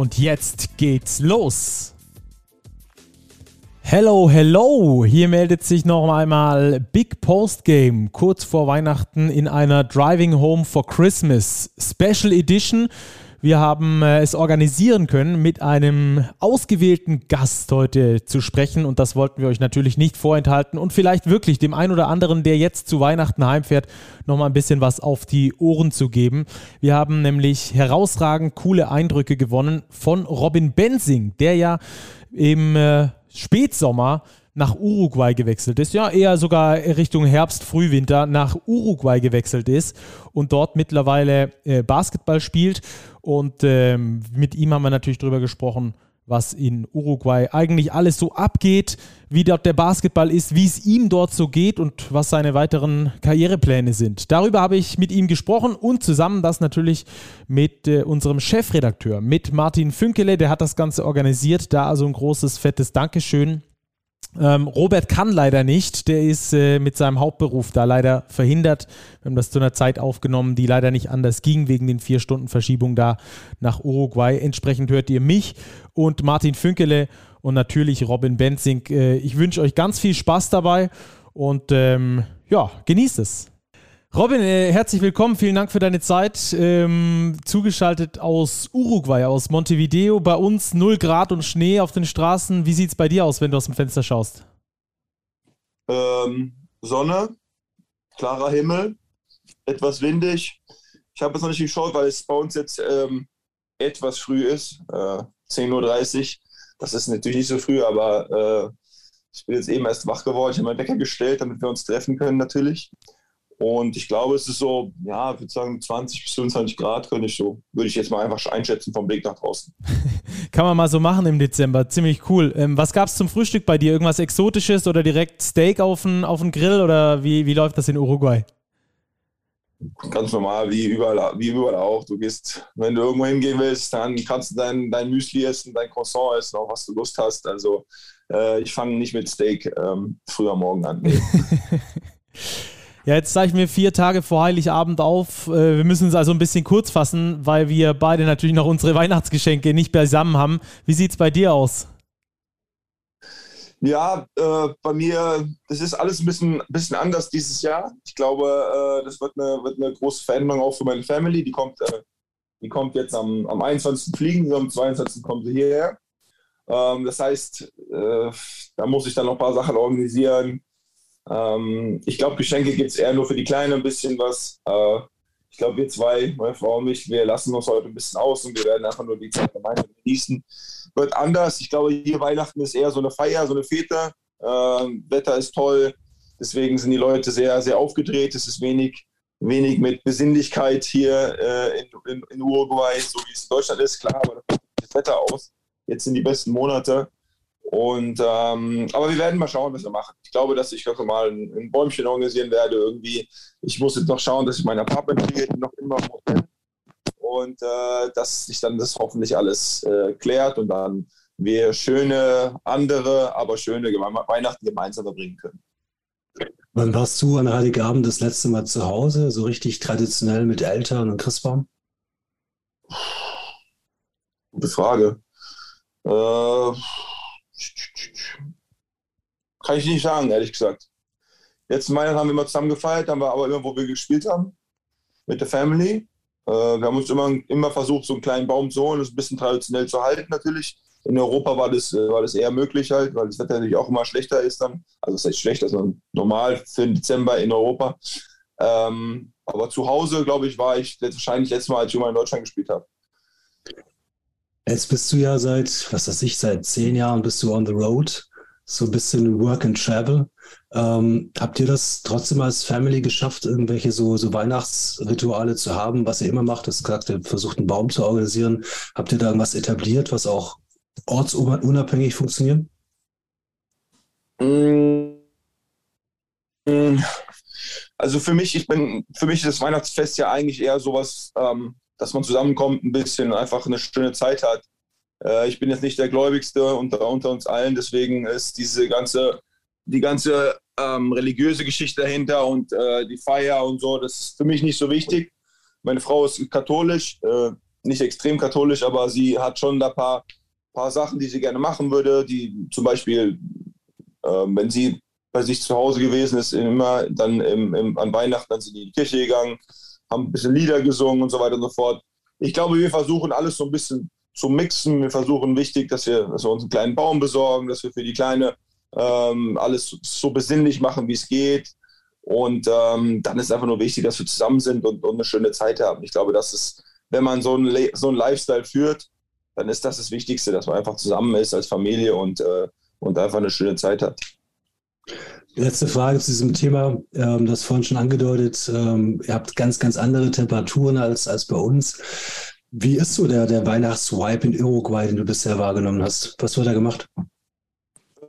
Und jetzt geht's los. Hello, hello! Hier meldet sich noch einmal Big Post Game kurz vor Weihnachten in einer Driving Home for Christmas Special Edition. Wir haben äh, es organisieren können, mit einem ausgewählten Gast heute zu sprechen und das wollten wir euch natürlich nicht vorenthalten und vielleicht wirklich dem einen oder anderen, der jetzt zu Weihnachten heimfährt, nochmal ein bisschen was auf die Ohren zu geben. Wir haben nämlich herausragend coole Eindrücke gewonnen von Robin Bensing, der ja im äh, Spätsommer nach Uruguay gewechselt ist, ja eher sogar Richtung Herbst, Frühwinter nach Uruguay gewechselt ist und dort mittlerweile äh, Basketball spielt. Und ähm, mit ihm haben wir natürlich darüber gesprochen, was in Uruguay eigentlich alles so abgeht, wie dort der Basketball ist, wie es ihm dort so geht und was seine weiteren Karrierepläne sind. Darüber habe ich mit ihm gesprochen und zusammen das natürlich mit äh, unserem Chefredakteur, mit Martin Fünkele, der hat das Ganze organisiert. Da also ein großes, fettes Dankeschön ähm, Robert kann leider nicht, der ist äh, mit seinem Hauptberuf da leider verhindert. Wir haben das zu einer Zeit aufgenommen, die leider nicht anders ging, wegen den vier Stunden Verschiebung da nach Uruguay. Entsprechend hört ihr mich und Martin Fünkele und natürlich Robin Benzing. Äh, ich wünsche euch ganz viel Spaß dabei und ähm, ja, genießt es. Robin, äh, herzlich willkommen. Vielen Dank für deine Zeit. Ähm, zugeschaltet aus Uruguay, aus Montevideo. Bei uns 0 Grad und Schnee auf den Straßen. Wie sieht es bei dir aus, wenn du aus dem Fenster schaust? Ähm, Sonne, klarer Himmel, etwas windig. Ich habe es noch nicht geschaut, weil es bei uns jetzt ähm, etwas früh ist. Äh, 10.30 Uhr. Das ist natürlich nicht so früh, aber äh, ich bin jetzt eben erst wach geworden. Ich habe meinen Wecker gestellt, damit wir uns treffen können natürlich. Und ich glaube, es ist so, ja, ich würde sagen 20 bis 25 Grad könnte ich so, würde ich jetzt mal einfach einschätzen vom Blick nach draußen. Kann man mal so machen im Dezember, ziemlich cool. Ähm, was gab es zum Frühstück bei dir? Irgendwas Exotisches oder direkt Steak auf den, auf den Grill oder wie, wie läuft das in Uruguay? Ganz normal, wie überall, wie überall auch. Du gehst, wenn du irgendwo hingehen willst, dann kannst du dein, dein Müsli essen, dein Croissant essen, auch was du Lust hast. Also äh, ich fange nicht mit Steak ähm, früher morgen an. Nee. Ja, jetzt ich mir vier Tage vor Heiligabend auf. Äh, wir müssen es also ein bisschen kurz fassen, weil wir beide natürlich noch unsere Weihnachtsgeschenke nicht beisammen haben. Wie sieht es bei dir aus? Ja, äh, bei mir, das ist alles ein bisschen, bisschen anders dieses Jahr. Ich glaube, äh, das wird eine, wird eine große Veränderung auch für meine Family. Die kommt, äh, die kommt jetzt am, am 21. fliegen, am 22. kommt sie hierher. Ähm, das heißt, äh, da muss ich dann noch ein paar Sachen organisieren ähm, ich glaube, Geschenke gibt es eher nur für die Kleinen ein bisschen was. Äh, ich glaube, wir zwei, meine Frau und mich, wir lassen uns heute ein bisschen aus und wir werden einfach nur die Zeit gemeinsam genießen. Wird anders. Ich glaube, hier Weihnachten ist eher so eine Feier, so eine Fete. Äh, Wetter ist toll. Deswegen sind die Leute sehr, sehr aufgedreht. Es ist wenig, wenig mit Besinnlichkeit hier äh, in, in, in, Uruguay, so wie es in Deutschland ist. Klar, aber das Wetter aus. Jetzt sind die besten Monate. Und, ähm, aber wir werden mal schauen, was wir machen. Ich glaube, dass ich mal ein, ein, Bäumchen organisieren werde irgendwie. Ich muss jetzt noch schauen, dass ich mein Apartment kriege, noch immer. Und äh, dass sich dann das hoffentlich alles äh, klärt und dann wir schöne andere, aber schöne Weihnachten gemeinsam verbringen können. Wann warst du an Heiligabend das letzte Mal zu Hause, so richtig traditionell mit Eltern und Christbaum? Gute Frage. Äh, kann ich nicht sagen, ehrlich gesagt. Letzten Weihnachten haben wir immer zusammen gefeiert, haben wir aber immer, wo wir gespielt haben, mit der Family. Äh, wir haben uns immer, immer versucht, so einen kleinen Baum zu holen, das ein bisschen traditionell zu halten natürlich. In Europa war das, äh, war das eher möglich halt, weil das Wetter natürlich auch immer schlechter ist dann. Also das heißt schlechter, sondern normal für den Dezember in Europa. Ähm, aber zu Hause, glaube ich, war ich wahrscheinlich letztes Mal, als ich mal in Deutschland gespielt habe. Jetzt bist du ja seit, was weiß ich, seit zehn Jahren bist du on the road, so ein bisschen Work and Travel. Ähm, habt ihr das trotzdem als Family geschafft, irgendwelche so, so Weihnachtsrituale zu haben, was ihr immer macht? Du hast gesagt, ihr versucht einen Baum zu organisieren. Habt ihr da irgendwas etabliert, was auch ortsunabhängig funktionieren? Mm. Also für mich, ich bin, für mich ist das Weihnachtsfest ja eigentlich eher sowas, ähm, dass man zusammenkommt, ein bisschen einfach eine schöne Zeit hat. Äh, ich bin jetzt nicht der Gläubigste unter, unter uns allen, deswegen ist diese ganze, die ganze ähm, religiöse Geschichte dahinter und äh, die Feier und so, das ist für mich nicht so wichtig. Meine Frau ist katholisch, äh, nicht extrem katholisch, aber sie hat schon ein paar, paar Sachen, die sie gerne machen würde, die zum Beispiel, äh, wenn sie bei sich zu Hause gewesen ist, immer dann im, im, an Weihnachten, dann sind die in die Kirche gegangen, haben ein bisschen Lieder gesungen und so weiter und so fort. Ich glaube, wir versuchen alles so ein bisschen zu mixen. Wir versuchen wichtig, dass wir, dass wir uns einen kleinen Baum besorgen, dass wir für die Kleine ähm, alles so besinnlich machen, wie es geht. Und ähm, dann ist einfach nur wichtig, dass wir zusammen sind und, und, eine schöne Zeit haben. Ich glaube, das ist, wenn man so einen, so einen Lifestyle führt, dann ist das das Wichtigste, dass man einfach zusammen ist als Familie und, äh, und einfach eine schöne Zeit hat. Letzte Frage zu diesem Thema. Ähm, das vorhin schon angedeutet. Ähm, ihr habt ganz, ganz andere Temperaturen als, als bei uns. Wie ist so der, der Weihnachtswipe in Uruguay, den du bisher wahrgenommen hast? Was wird da gemacht?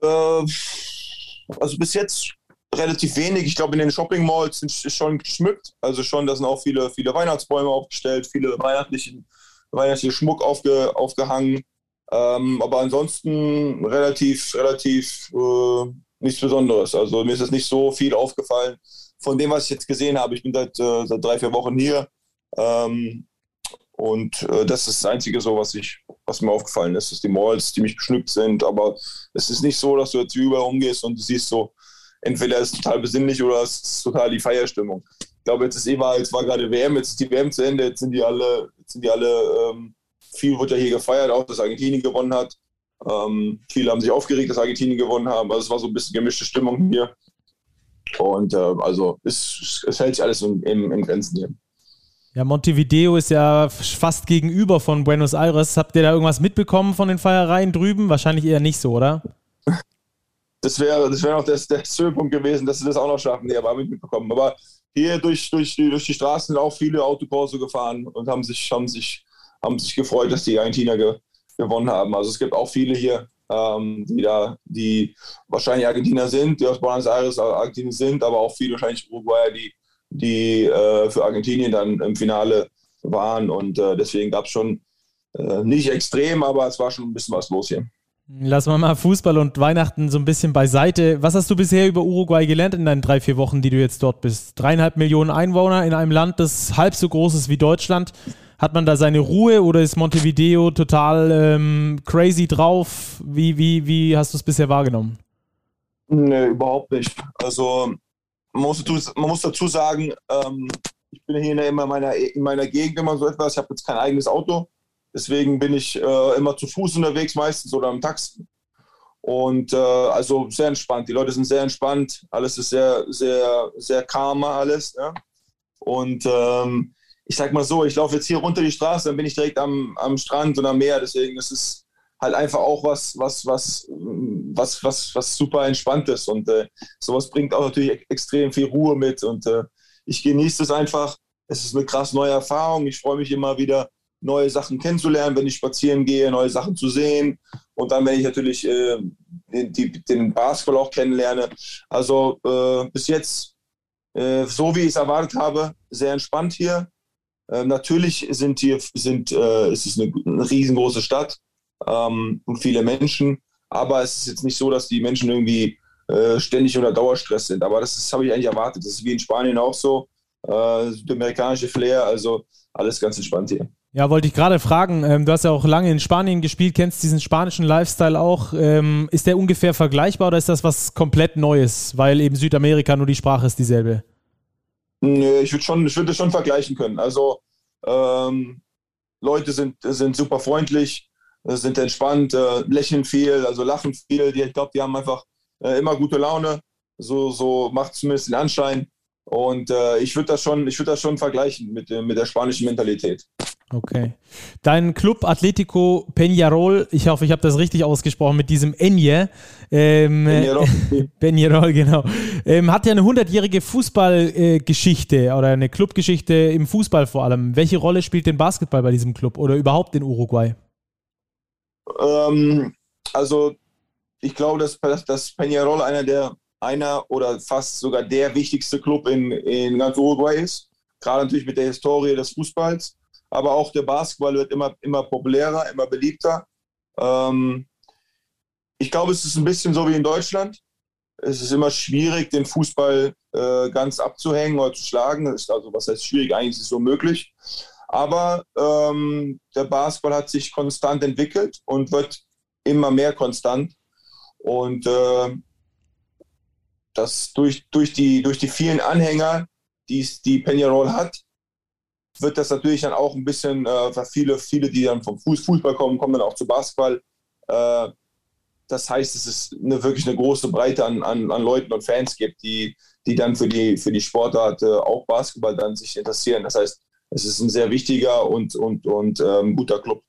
Äh, also bis jetzt relativ wenig. Ich glaube, in den Shopping Malls sind schon geschmückt. Also schon, da sind auch viele, viele Weihnachtsbäume aufgestellt, viele weihnachtlichen, weihnachtliche Schmuck aufge, aufgehangen. Ähm, aber ansonsten relativ, relativ äh, nichts Besonderes. Also mir ist es nicht so viel aufgefallen von dem, was ich jetzt gesehen habe. Ich bin seit, äh, seit drei, vier Wochen hier. Ähm, und äh, das ist das Einzige, so was ich, was mir aufgefallen ist, dass die Malls ziemlich beschnückt sind. Aber es ist nicht so, dass du jetzt überall umgehst und du siehst so, entweder ist es total besinnlich oder es ist total die Feierstimmung. Ich glaube, jetzt ist eh mal, jetzt war gerade WM, jetzt ist die WM zu Ende, jetzt sind die alle, jetzt sind die alle, ähm, viel wird ja hier gefeiert, auch dass Argentinien gewonnen hat. Ähm, viele haben sich aufgeregt, dass Argentinien gewonnen haben. Also es war so ein bisschen gemischte Stimmung hier. Und äh, also es, es hält sich alles in, in, in Grenzen hier. Ja, Montevideo ist ja fast gegenüber von Buenos Aires. Habt ihr da irgendwas mitbekommen von den Feiereien drüben? Wahrscheinlich eher nicht so, oder? Das wäre das wär noch das, der Höhepunkt gewesen, dass sie das auch noch schaffen. Nee, aber mitbekommen. Aber hier durch, durch, die, durch die Straßen sind auch viele Autokurse gefahren und haben sich, haben sich, haben sich gefreut, dass die Argentinier ge, gewonnen haben. Also es gibt auch viele hier, ähm, die da, die wahrscheinlich Argentinier sind, die aus Buenos Aires Argentinien sind, aber auch viele wahrscheinlich Uruguayer, die, die äh, für Argentinien dann im Finale waren. Und äh, deswegen gab es schon äh, nicht extrem, aber es war schon ein bisschen was los hier. Lass mal mal Fußball und Weihnachten so ein bisschen beiseite. Was hast du bisher über Uruguay gelernt in deinen drei, vier Wochen, die du jetzt dort bist? Dreieinhalb Millionen Einwohner in einem Land, das halb so groß ist wie Deutschland. Hat man da seine Ruhe oder ist Montevideo total ähm, crazy drauf? Wie, wie, wie hast du es bisher wahrgenommen? Nee, überhaupt nicht. Also man muss dazu, man muss dazu sagen, ähm, ich bin hier in meiner, in meiner Gegend immer so etwas. Ich habe jetzt kein eigenes Auto. Deswegen bin ich äh, immer zu Fuß unterwegs meistens oder im Taxi. Und äh, also sehr entspannt. Die Leute sind sehr entspannt. Alles ist sehr, sehr, sehr calmer alles. Ja? Und ähm, ich sag mal so, ich laufe jetzt hier runter die Straße, dann bin ich direkt am, am Strand und am Meer. Deswegen ist es halt einfach auch was, was, was, was, was, was super entspannt ist. Und äh, sowas bringt auch natürlich extrem viel Ruhe mit. Und äh, ich genieße es einfach. Es ist eine krass neue Erfahrung. Ich freue mich immer wieder, neue Sachen kennenzulernen, wenn ich spazieren gehe, neue Sachen zu sehen. Und dann, wenn ich natürlich äh, den, die, den Basketball auch kennenlerne. Also äh, bis jetzt, äh, so wie ich es erwartet habe, sehr entspannt hier. Äh, natürlich sind hier, sind, äh, es ist eine, eine riesengroße Stadt ähm, und viele Menschen, aber es ist jetzt nicht so, dass die Menschen irgendwie äh, ständig unter Dauerstress sind. Aber das, das habe ich eigentlich erwartet. Das ist wie in Spanien auch so. Äh, südamerikanische Flair, also alles ganz entspannt hier. Ja, wollte ich gerade fragen. Ähm, du hast ja auch lange in Spanien gespielt, kennst diesen spanischen Lifestyle auch. Ähm, ist der ungefähr vergleichbar oder ist das was komplett Neues, weil eben Südamerika nur die Sprache ist dieselbe? Nö, ich würde schon, ich würde schon vergleichen können. Also ähm, Leute sind, sind super freundlich, sind entspannt, äh, lächeln viel, also lachen viel. Die, ich glaube, die haben einfach äh, immer gute Laune. So, so macht zumindest den Anschein. Und äh, ich würde das, schon, würd das schon vergleichen mit, mit der spanischen Mentalität. Okay. Dein Club Atletico Peñarol, ich hoffe, ich habe das richtig ausgesprochen, mit diesem Enje. Ähm, Peñarol. Peñarol, genau. Ähm, hat ja eine hundertjährige Fußballgeschichte äh, oder eine Clubgeschichte im Fußball vor allem. Welche Rolle spielt denn Basketball bei diesem Club oder überhaupt in Uruguay? Ähm, also ich glaube, dass, dass Peñarol einer der einer oder fast sogar der wichtigste Club in, in ganz Uruguay ist. Gerade natürlich mit der Historie des Fußballs. Aber auch der Basketball wird immer, immer populärer, immer beliebter. Ähm, ich glaube, es ist ein bisschen so wie in Deutschland. Es ist immer schwierig, den Fußball äh, ganz abzuhängen oder zu schlagen. Das ist also, was heißt schwierig? Eigentlich ist es so. Aber ähm, der Basketball hat sich konstant entwickelt und wird immer mehr konstant. Und äh, das durch, durch, die, durch die vielen Anhänger, die die Peñarol hat, wird das natürlich dann auch ein bisschen, äh, viele, viele, die dann vom Fußball kommen, kommen dann auch zu Basketball. Äh, das heißt, es ist eine, wirklich eine große Breite an, an, an Leuten und Fans gibt, die, die dann für die, für die Sportart äh, auch Basketball dann sich interessieren. Das heißt, es ist ein sehr wichtiger und, und, und ähm, guter Club.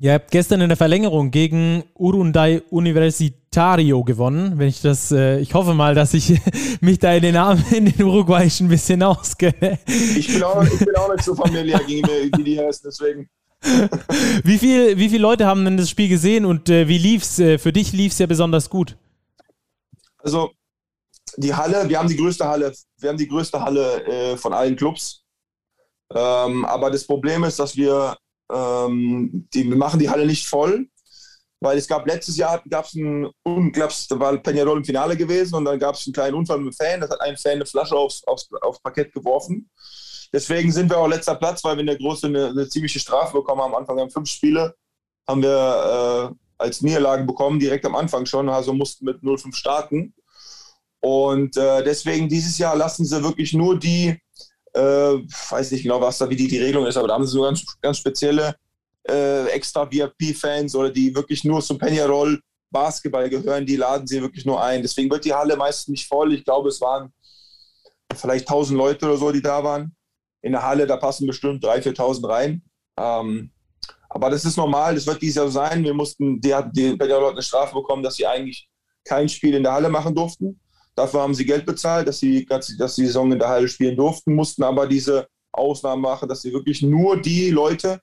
Ihr habt gestern in der Verlängerung gegen Urunday Universitario gewonnen. Wenn ich das, äh, ich hoffe mal, dass ich mich da in den Namen in den Uruguayischen ein bisschen auskenne. Ich bin auch, ich bin auch nicht so familiär gegen die, die, heißen, deswegen. wie, viel, wie viele Leute haben denn das Spiel gesehen und äh, wie lief's? Äh, für dich lief es ja besonders gut. Also die Halle, wir haben die größte Halle, wir haben die größte Halle äh, von allen Clubs. Ähm, aber das Problem ist, dass wir ähm, die, wir machen die Halle nicht voll, weil es gab letztes Jahr gab es ein unglaubs, da war Peñarol im Finale gewesen und dann gab es einen kleinen Unfall mit dem Fan, das hat ein Fan eine Flasche aufs, aufs, aufs Parkett geworfen. Deswegen sind wir auch letzter Platz, weil wir in der Große eine, eine ziemliche Strafe bekommen haben. Am Anfang haben fünf Spiele, haben wir äh, als Niederlage bekommen, direkt am Anfang schon, also mussten mit 0-5 starten. Und äh, deswegen dieses Jahr lassen sie wirklich nur die äh, weiß nicht genau, was da wie die, die Regelung ist, aber da haben sie so ganz, ganz spezielle äh, extra VIP-Fans oder die wirklich nur zum Peñarol Basketball gehören, die laden sie wirklich nur ein. Deswegen wird die Halle meistens nicht voll. Ich glaube, es waren vielleicht 1000 Leute oder so, die da waren. In der Halle, da passen bestimmt 3.000, 4.000 rein. Ähm, aber das ist normal, das wird dieses Jahr sein. Wir mussten, die hatten die Peñarol eine Strafe bekommen, dass sie eigentlich kein Spiel in der Halle machen durften. Dafür haben sie Geld bezahlt, dass sie, dass die Saison in der Halle spielen durften, mussten aber diese Ausnahmen machen, dass sie wirklich nur die Leute,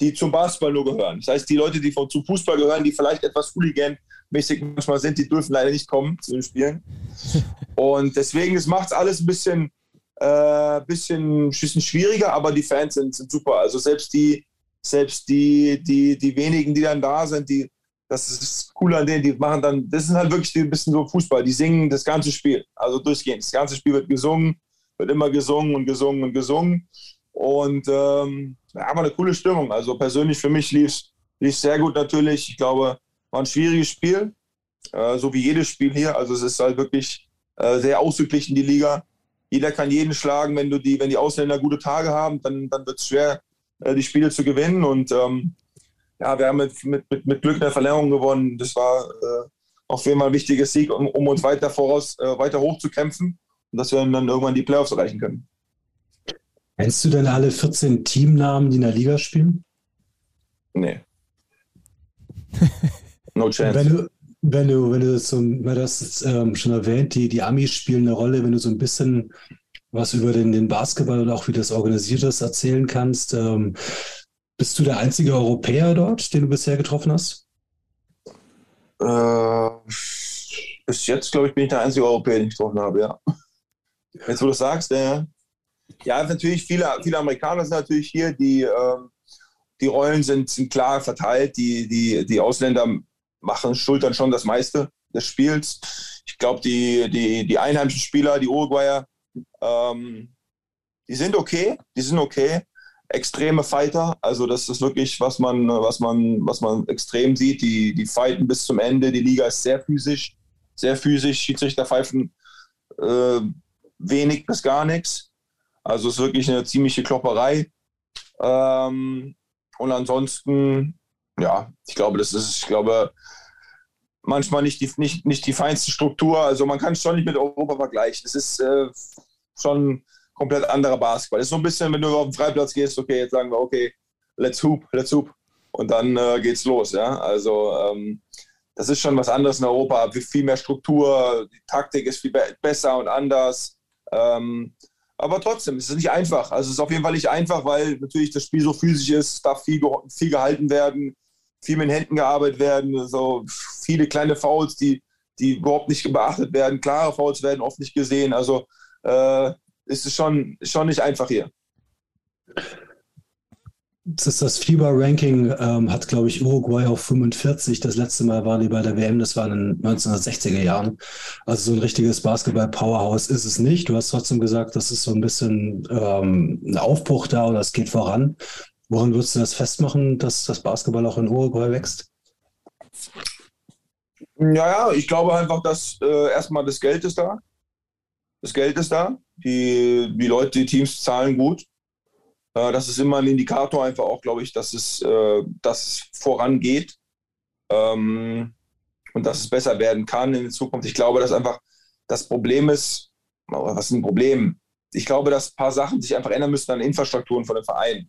die zum Basketball nur gehören. Das heißt, die Leute, die zum Fußball gehören, die vielleicht etwas Hooligan-mäßig manchmal sind, die dürfen leider nicht kommen zu den Spielen. Und deswegen, macht es alles ein bisschen, äh, bisschen, bisschen schwieriger, aber die Fans sind, sind super. Also selbst die, selbst die, die, die wenigen, die dann da sind, die das ist das Coole an denen, die machen dann, das ist halt wirklich ein bisschen so Fußball, die singen das ganze Spiel, also durchgehend. Das ganze Spiel wird gesungen, wird immer gesungen und gesungen und gesungen. Und ähm, ja, aber eine coole Stimmung. Also persönlich für mich lief es sehr gut natürlich. Ich glaube, war ein schwieriges Spiel, äh, so wie jedes Spiel hier. Also es ist halt wirklich äh, sehr ausgeglichen, die Liga. Jeder kann jeden schlagen, wenn du die, wenn die Ausländer gute Tage haben, dann, dann wird es schwer, äh, die Spiele zu gewinnen. Und ähm, ja, wir haben mit, mit, mit, mit Glück eine Verlängerung gewonnen. Das war äh, auf jeden Fall ein wichtiger Sieg, um, um uns weiter voraus, äh, weiter hochzukämpfen und dass wir dann irgendwann die Playoffs erreichen können. Kennst du denn alle 14 Teamnamen, die in der Liga spielen? Nee. No chance. Wenn du, wenn du, wenn du so, du hast ähm, schon erwähnt, die, die Amis spielen eine Rolle, wenn du so ein bisschen was über den, den Basketball und auch wie das organisiert ist erzählen kannst. Ähm, bist du der einzige Europäer dort, den du bisher getroffen hast? Äh, bis jetzt, glaube ich, bin ich der einzige Europäer, den ich getroffen habe, ja. Jetzt, wo du sagst, äh, ja, natürlich viele, viele Amerikaner sind natürlich hier, die, äh, die Rollen sind, sind klar verteilt, die, die, die Ausländer machen, schultern schon das meiste des Spiels. Ich glaube, die, die, die einheimischen Spieler, die Uruguayer, ähm, die sind okay, die sind okay extreme Fighter. Also das ist wirklich, was man, was man, was man extrem sieht. Die, die fighten bis zum Ende. Die Liga ist sehr physisch, sehr physisch. Schiedsrichter pfeifen äh, wenig bis gar nichts. Also es ist wirklich eine ziemliche Klopperei. Ähm, und ansonsten, ja, ich glaube, das ist, ich glaube, manchmal nicht die, nicht, nicht die feinste Struktur. Also man kann es schon nicht mit Europa vergleichen. Es ist äh, schon komplett anderer Basketball. Das ist so ein bisschen, wenn du auf den Freiplatz gehst, okay, jetzt sagen wir, okay, let's hoop, let's hoop. Und dann äh, geht's los, ja. Also ähm, das ist schon was anderes in Europa, viel mehr Struktur, die Taktik ist viel be besser und anders. Ähm, aber trotzdem, es ist nicht einfach. Also es ist auf jeden Fall nicht einfach, weil natürlich das Spiel so physisch ist, darf viel, viel gehalten werden, viel mit den Händen gearbeitet werden, so viele kleine Fouls, die, die überhaupt nicht beachtet werden. Klare Fouls werden oft nicht gesehen. Also äh, ist es schon, schon nicht einfach hier. Das ist das FIBA-Ranking, ähm, hat, glaube ich, Uruguay auf 45. Das letzte Mal waren die bei der WM, das war in den 1960er Jahren. Also so ein richtiges Basketball-Powerhouse ist es nicht. Du hast trotzdem gesagt, das ist so ein bisschen ähm, ein Aufbruch da oder es geht voran. Woran würdest du das festmachen, dass das Basketball auch in Uruguay wächst? Ja, ja, ich glaube einfach, dass äh, erstmal das Geld ist da. Das Geld ist da. Die, die Leute, die Teams zahlen gut. Äh, das ist immer ein Indikator einfach auch, glaube ich, dass es, äh, dass es vorangeht ähm, und dass es besser werden kann in der Zukunft. Ich glaube, dass einfach das Problem ist, was ist ein Problem? Ich glaube, dass ein paar Sachen sich einfach ändern müssten an Infrastrukturen von den Vereinen.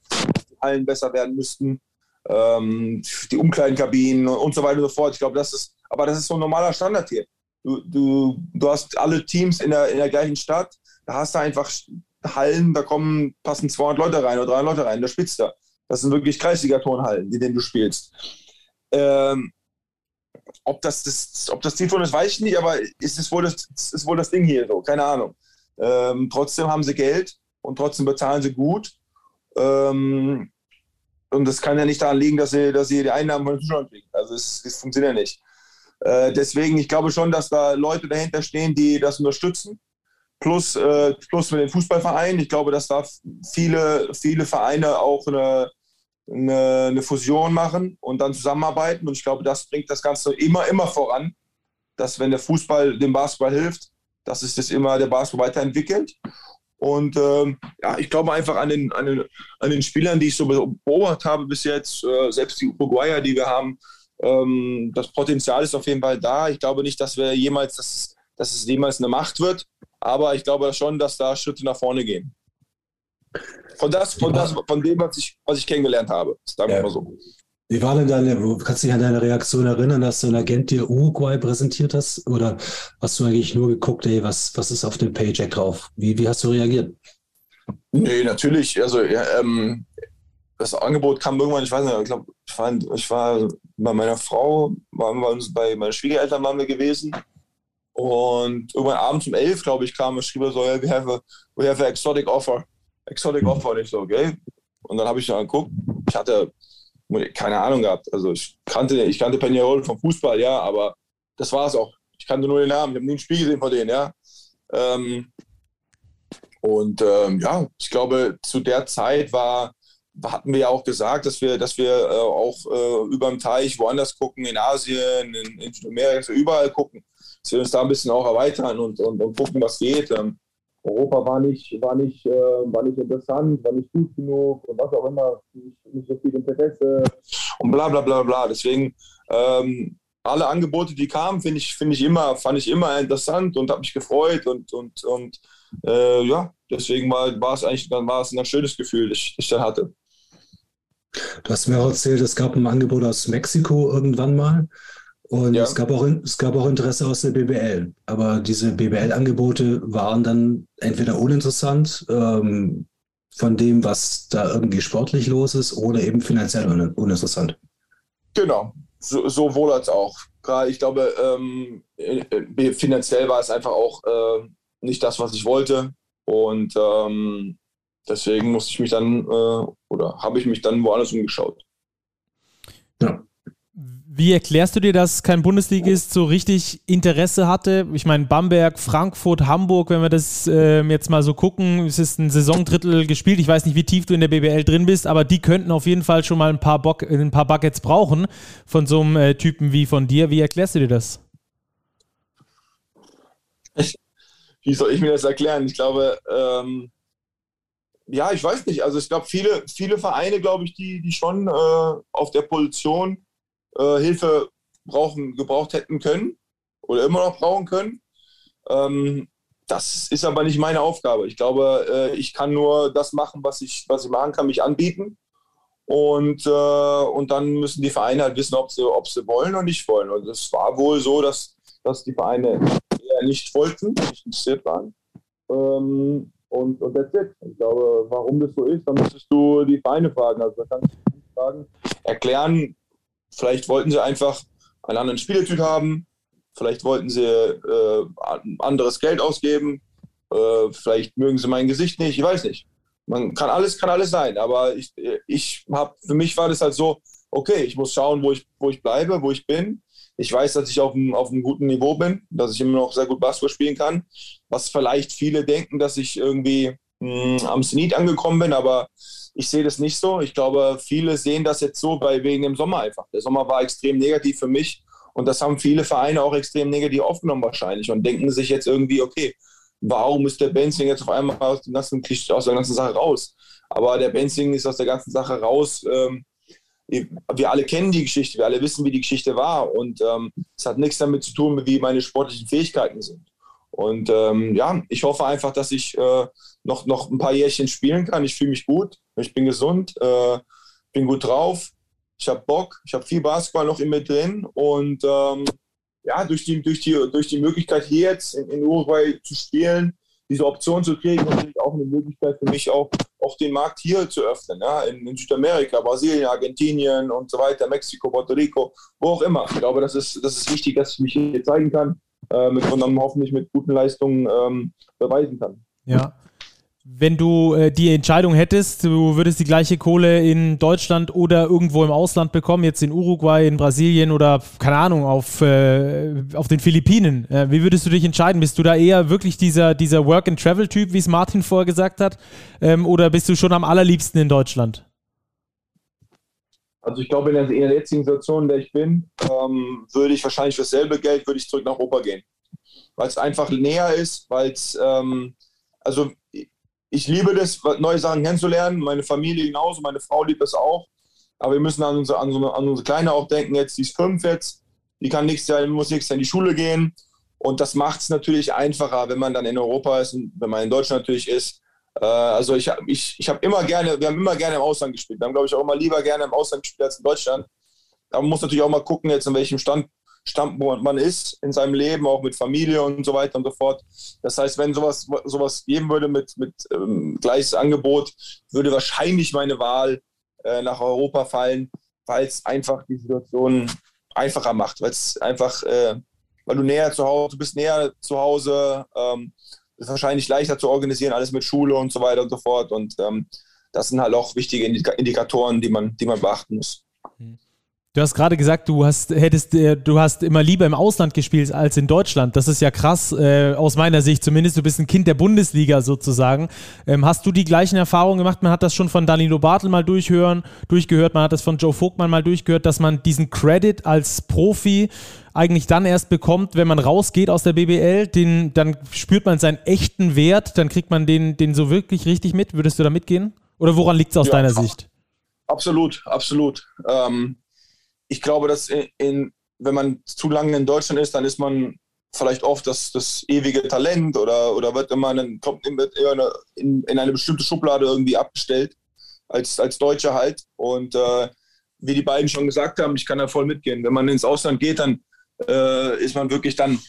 Die Hallen besser werden müssten, ähm, die Umkleidenkabinen und so weiter und so fort. Ich glaube, das ist, aber das ist so ein normaler Standard hier. Du, du, du hast alle Teams in der, in der gleichen Stadt, da hast du einfach Hallen, da kommen, passen 200 Leute rein oder 300 Leute rein, da spielst du. Das sind wirklich Kreisliga-Turnhallen, in denen du spielst. Ähm, ob das, das, ob das Zielfund ist, weiß ich nicht, aber ist es wohl das, ist wohl das Ding hier so, keine Ahnung. Ähm, trotzdem haben sie Geld und trotzdem bezahlen sie gut. Ähm, und das kann ja nicht daran liegen, dass sie, dass sie die Einnahmen von den Zuschauern kriegen. Also es, es funktioniert ja nicht. Äh, deswegen, ich glaube schon, dass da Leute dahinter stehen, die das unterstützen plus, äh, plus mit den Fußballvereinen. Ich glaube, dass da viele, viele Vereine auch eine, eine, eine, Fusion machen und dann zusammenarbeiten. Und ich glaube, das bringt das Ganze immer, immer voran, dass wenn der Fußball dem Basketball hilft, dass sich das immer der Basketball weiterentwickelt. Und ähm, ja, ich glaube einfach an den, an, den, an den Spielern, die ich so beobachtet habe bis jetzt, äh, selbst die Uruguayer, die wir haben, ähm, das Potenzial ist auf jeden Fall da. Ich glaube nicht, dass wir jemals, dass, dass es jemals eine Macht wird. Aber ich glaube schon, dass da Schritte nach vorne gehen. Von, das, von, das, von dem, was ich, was ich kennengelernt habe. Sagen wir ja. mal so. Wie war denn deine, kannst du dich an deine Reaktion erinnern, dass dein Agent dir Uruguay präsentiert hast? Oder hast du eigentlich nur geguckt, ey, was, was ist auf dem Paycheck drauf? Wie, wie hast du reagiert? Nee, natürlich. Also, ja, ähm, das Angebot kam irgendwann, ich weiß nicht, ich glaube, ich war, ich war bei meiner Frau, waren wir uns bei meinen Schwiegereltern waren wir gewesen und irgendwann abends um elf, glaube ich, kam und schrieb er so, yeah, we have a, we have a exotic offer. Exotic mhm. offer. Und ich so, okay. Und dann habe ich dann geguckt. Ich hatte keine Ahnung gehabt. Also ich kannte, ich kannte Peñarol vom Fußball, ja, aber das war es auch. Ich kannte nur den Namen. Ich habe nie ein Spiel gesehen von denen, ja. Ähm, und ähm, ja, ich glaube, zu der Zeit war, hatten wir ja auch gesagt, dass wir, dass wir äh, auch äh, über dem Teich woanders gucken, in Asien, in, in Südamerika, überall gucken dass wir uns da ein bisschen auch erweitern und, und, und gucken, was geht. Ähm, Europa war nicht, war, nicht, äh, war nicht interessant, war nicht gut genug und was auch immer, nicht, nicht so viel Interesse und bla bla bla bla. Deswegen ähm, alle Angebote, die kamen, finde ich, find ich immer, fand ich immer interessant und habe mich gefreut und, und, und äh, ja, deswegen war, war es eigentlich war es ein schönes Gefühl, das ich, ich dann hatte. Du hast mir auch erzählt, es gab ein Angebot aus Mexiko irgendwann mal. Und ja. es, gab auch, es gab auch Interesse aus der BBL. Aber diese BBL-Angebote waren dann entweder uninteressant ähm, von dem, was da irgendwie sportlich los ist, oder eben finanziell un uninteressant. Genau, so, sowohl als auch. Gerade, ich glaube, ähm, äh, finanziell war es einfach auch äh, nicht das, was ich wollte. Und ähm, deswegen musste ich mich dann äh, oder habe ich mich dann woanders umgeschaut. Ja. Wie erklärst du dir, dass kein Bundesligist so richtig Interesse hatte? Ich meine, Bamberg, Frankfurt, Hamburg, wenn wir das äh, jetzt mal so gucken, es ist ein Saisondrittel gespielt. Ich weiß nicht, wie tief du in der BBL drin bist, aber die könnten auf jeden Fall schon mal ein paar, Bock, ein paar Buckets brauchen von so einem äh, Typen wie von dir. Wie erklärst du dir das? wie soll ich mir das erklären? Ich glaube, ähm, ja, ich weiß nicht. Also ich glaube, viele, viele Vereine, glaube ich, die, die schon äh, auf der Position äh, Hilfe brauchen, gebraucht hätten können oder immer noch brauchen können. Ähm, das ist aber nicht meine Aufgabe. Ich glaube, äh, ich kann nur das machen, was ich, was ich machen kann, mich anbieten. Und, äh, und dann müssen die Vereine halt wissen, ob sie, ob sie wollen oder nicht wollen. Und es war wohl so, dass, dass die Vereine eher nicht wollten, nicht interessiert waren. Ähm, und, und that's it. Ich glaube, warum das so ist, dann müsstest du die Vereine fragen. Also da kannst du fragen, erklären vielleicht wollten sie einfach einen anderen Spieletyp haben, vielleicht wollten sie äh, anderes Geld ausgeben, äh, vielleicht mögen sie mein Gesicht nicht, ich weiß nicht. Man kann alles, kann alles sein, aber ich, ich habe, für mich war das halt so, okay, ich muss schauen, wo ich, wo ich bleibe, wo ich bin. Ich weiß, dass ich auf einem, auf einem guten Niveau bin, dass ich immer noch sehr gut Basketball spielen kann. Was vielleicht viele denken, dass ich irgendwie mh, hm, am Zenit angekommen bin, aber ich sehe das nicht so. Ich glaube, viele sehen das jetzt so bei, wegen dem Sommer einfach. Der Sommer war extrem negativ für mich und das haben viele Vereine auch extrem negativ aufgenommen wahrscheinlich und denken sich jetzt irgendwie, okay, warum ist der Benzing jetzt auf einmal aus, dem ganzen, aus der ganzen Sache raus? Aber der Benzing ist aus der ganzen Sache raus. Ähm, wir alle kennen die Geschichte, wir alle wissen, wie die Geschichte war und ähm, es hat nichts damit zu tun, wie meine sportlichen Fähigkeiten sind. Und ähm, ja, ich hoffe einfach, dass ich äh, noch, noch ein paar Jährchen spielen kann. Ich fühle mich gut, ich bin gesund, äh, bin gut drauf, ich habe Bock, ich habe viel Basketball noch in mir drin und ähm, ja, durch die, durch, die, durch die Möglichkeit hier jetzt in, in Uruguay zu spielen, diese Option zu kriegen und auch eine Möglichkeit für mich auch, auch den Markt hier zu öffnen, ja, in, in, Südamerika, Brasilien, Argentinien und so weiter, Mexiko, Puerto Rico, wo auch immer. Ich glaube, das ist, das ist wichtig, dass ich mich hier zeigen kann äh, mit, und dann hoffentlich mit guten Leistungen ähm, beweisen kann. Ja, wenn du äh, die Entscheidung hättest, du würdest die gleiche Kohle in Deutschland oder irgendwo im Ausland bekommen, jetzt in Uruguay, in Brasilien oder keine Ahnung, auf, äh, auf den Philippinen. Äh, wie würdest du dich entscheiden? Bist du da eher wirklich dieser, dieser Work-and-Travel-Typ, wie es Martin vorher gesagt hat? Ähm, oder bist du schon am allerliebsten in Deutschland? Also ich glaube, in der, in der jetzigen Situation, in der ich bin, ähm, würde ich wahrscheinlich für dasselbe Geld würde ich zurück nach Europa gehen. Weil es einfach näher ist, weil es, ähm, also ich liebe das, neue Sachen kennenzulernen. Meine Familie genauso, meine Frau liebt es auch. Aber wir müssen an unsere, an, so, an unsere Kleine auch denken. Jetzt, die ist fünf jetzt, die kann nächstes Jahr, muss Jahr in die Schule gehen. Und das macht es natürlich einfacher, wenn man dann in Europa ist und wenn man in Deutschland natürlich ist. Äh, also ich, ich, ich habe immer gerne, wir haben immer gerne im Ausland gespielt. Wir haben, glaube ich, auch immer lieber gerne im Ausland gespielt als in Deutschland. Aber man muss natürlich auch mal gucken, jetzt in welchem Stand Standpunkt man ist in seinem Leben, auch mit Familie und so weiter und so fort. Das heißt, wenn sowas, sowas geben würde mit, mit ähm, gleiches Angebot, würde wahrscheinlich meine Wahl äh, nach Europa fallen, weil es einfach die Situation einfacher macht, weil es einfach, äh, weil du näher zu Hause, du bist näher zu Hause, ähm, ist wahrscheinlich leichter zu organisieren, alles mit Schule und so weiter und so fort. Und ähm, das sind halt auch wichtige Indikatoren, die man, die man beachten muss. Mhm. Du hast gerade gesagt, du hast, hättest, äh, du hast immer lieber im Ausland gespielt als in Deutschland. Das ist ja krass, äh, aus meiner Sicht zumindest. Du bist ein Kind der Bundesliga sozusagen. Ähm, hast du die gleichen Erfahrungen gemacht? Man hat das schon von Danilo Bartel mal durchhören, durchgehört, man hat das von Joe Vogtmann mal durchgehört, dass man diesen Credit als Profi eigentlich dann erst bekommt, wenn man rausgeht aus der BBL. Den, dann spürt man seinen echten Wert, dann kriegt man den, den so wirklich richtig mit. Würdest du da mitgehen? Oder woran liegt es aus ja, deiner Sicht? Absolut, absolut. Ähm ich glaube, dass in, in, wenn man zu lange in Deutschland ist, dann ist man vielleicht oft das, das ewige Talent oder, oder wird immer einen, kommt in, in, in, eine bestimmte Schublade irgendwie abgestellt, als, als Deutscher halt. Und äh, wie die beiden schon gesagt haben, ich kann da voll mitgehen. Wenn man ins Ausland geht, dann äh, ist man wirklich dann,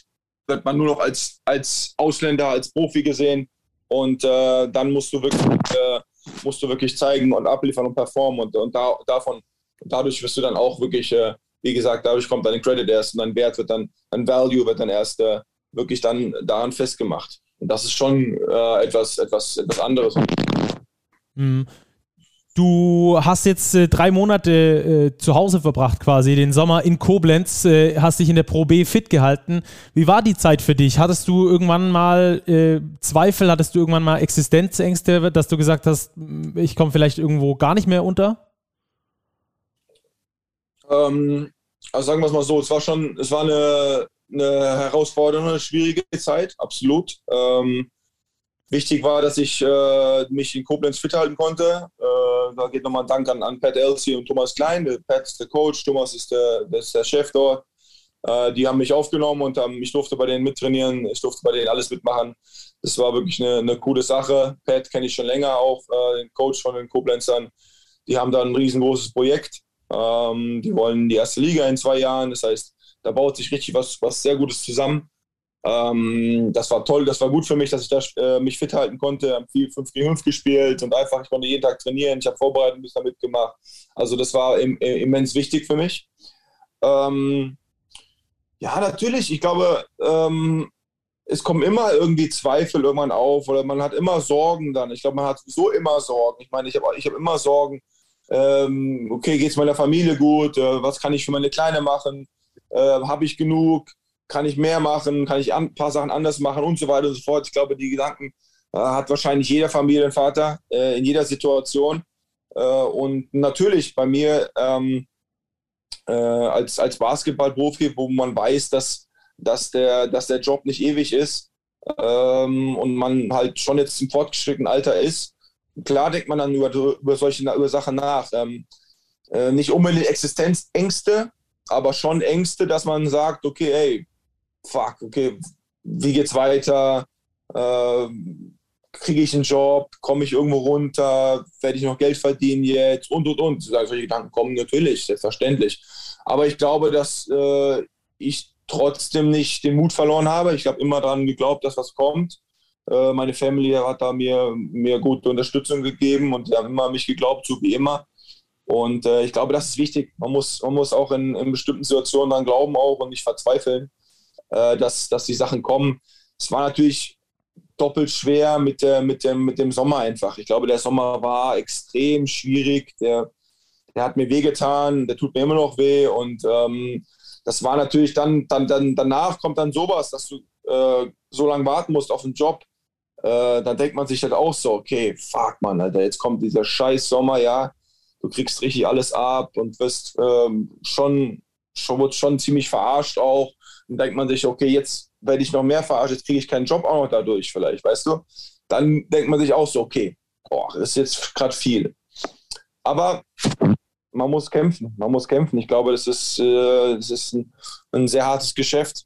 wird man nur noch als, als Ausländer, als Profi gesehen. Und äh, dann musst du wirklich, äh, musst du wirklich zeigen und abliefern und performen. Und, und da, davon dadurch wirst du dann auch wirklich, äh, wie gesagt, dadurch kommt dein Credit erst und dein Wert wird dann, dein Value wird dann erst äh, wirklich dann daran festgemacht. Und das ist schon äh, etwas, etwas, etwas anderes. Mhm. Du hast jetzt äh, drei Monate äh, zu Hause verbracht, quasi den Sommer in Koblenz, äh, hast dich in der Pro B fit gehalten. Wie war die Zeit für dich? Hattest du irgendwann mal äh, Zweifel, hattest du irgendwann mal Existenzängste, dass du gesagt hast, ich komme vielleicht irgendwo gar nicht mehr unter? Ähm, also sagen wir es mal so, es war schon, es war eine, eine herausfordernde, schwierige Zeit, absolut. Ähm, wichtig war, dass ich äh, mich in Koblenz fit halten konnte. Äh, da geht nochmal ein Dank an, an Pat Elsie und Thomas Klein. Pat ist der Coach, Thomas ist der, der, ist der Chef dort. Äh, die haben mich aufgenommen und haben, ich durfte bei denen mittrainieren, ich durfte bei denen alles mitmachen. Das war wirklich eine, eine coole Sache. Pat kenne ich schon länger auch, äh, den Coach von den Koblenzern. Die haben da ein riesengroßes Projekt ähm, die wollen die erste Liga in zwei Jahren. Das heißt, da baut sich richtig was, was sehr Gutes zusammen. Ähm, das war toll, das war gut für mich, dass ich da, äh, mich fit halten konnte. Ich habe viel 5 gegen 5 gespielt und einfach, ich konnte jeden Tag trainieren. Ich habe Vorbereitung bis damit gemacht. Also das war im, im, immens wichtig für mich. Ähm, ja, natürlich. Ich glaube, ähm, es kommen immer irgendwie Zweifel irgendwann auf oder man hat immer Sorgen dann. Ich glaube, man hat so immer Sorgen. Ich meine, ich habe ich hab immer Sorgen. Ähm, okay, geht es meiner Familie gut? Äh, was kann ich für meine Kleine machen? Äh, habe ich genug? Kann ich mehr machen? Kann ich ein paar Sachen anders machen? Und so weiter und so fort. Ich glaube, die Gedanken äh, hat wahrscheinlich jeder Familienvater äh, in jeder Situation. Äh, und natürlich bei mir ähm, äh, als, als Basketballprofi, wo man weiß, dass, dass, der, dass der Job nicht ewig ist ähm, und man halt schon jetzt im fortgeschrittenen Alter ist, klar denkt man dann über, über solche über Sachen nach. Ähm, äh, nicht unbedingt Existenzängste, aber schon Ängste, dass man sagt, okay, ey, fuck, okay, wie geht's weiter? Äh, kriege ich einen Job, komme ich irgendwo runter, werde ich noch Geld verdienen jetzt und und und. Solche Gedanken kommen natürlich, selbstverständlich. Aber ich glaube, dass äh, ich trotzdem nicht den Mut verloren habe. Ich habe immer daran geglaubt, dass was kommt. Äh, meine Familie hat da mir, mir gute Unterstützung gegeben und haben immer an mich geglaubt, so wie immer. Und äh, ich glaube, das ist wichtig. Man muss, man muss auch in, in bestimmten Situationen daran glauben auch und nicht verzweifeln, äh, dass, dass die Sachen kommen. Es war natürlich doppelt schwer mit, der, mit, dem, mit dem Sommer einfach. Ich glaube, der Sommer war extrem schwierig. Der, der hat mir wehgetan, der tut mir immer noch weh. Und ähm, das war natürlich dann, dann, dann, danach kommt dann sowas, dass du äh, so lange warten musst auf einen Job. Äh, dann denkt man sich halt auch so, okay, fuck man, Alter, jetzt kommt dieser scheiß Sommer, ja. Du kriegst richtig alles ab und wirst ähm, schon, schon, schon ziemlich verarscht auch. Dann denkt man sich, okay, jetzt werde ich noch mehr verarscht, jetzt kriege ich keinen Job auch noch dadurch vielleicht, weißt du? Dann denkt man sich auch so, okay, boah, das ist jetzt gerade viel. Aber man muss kämpfen, man muss kämpfen. Ich glaube, das ist, äh, das ist ein, ein sehr hartes Geschäft.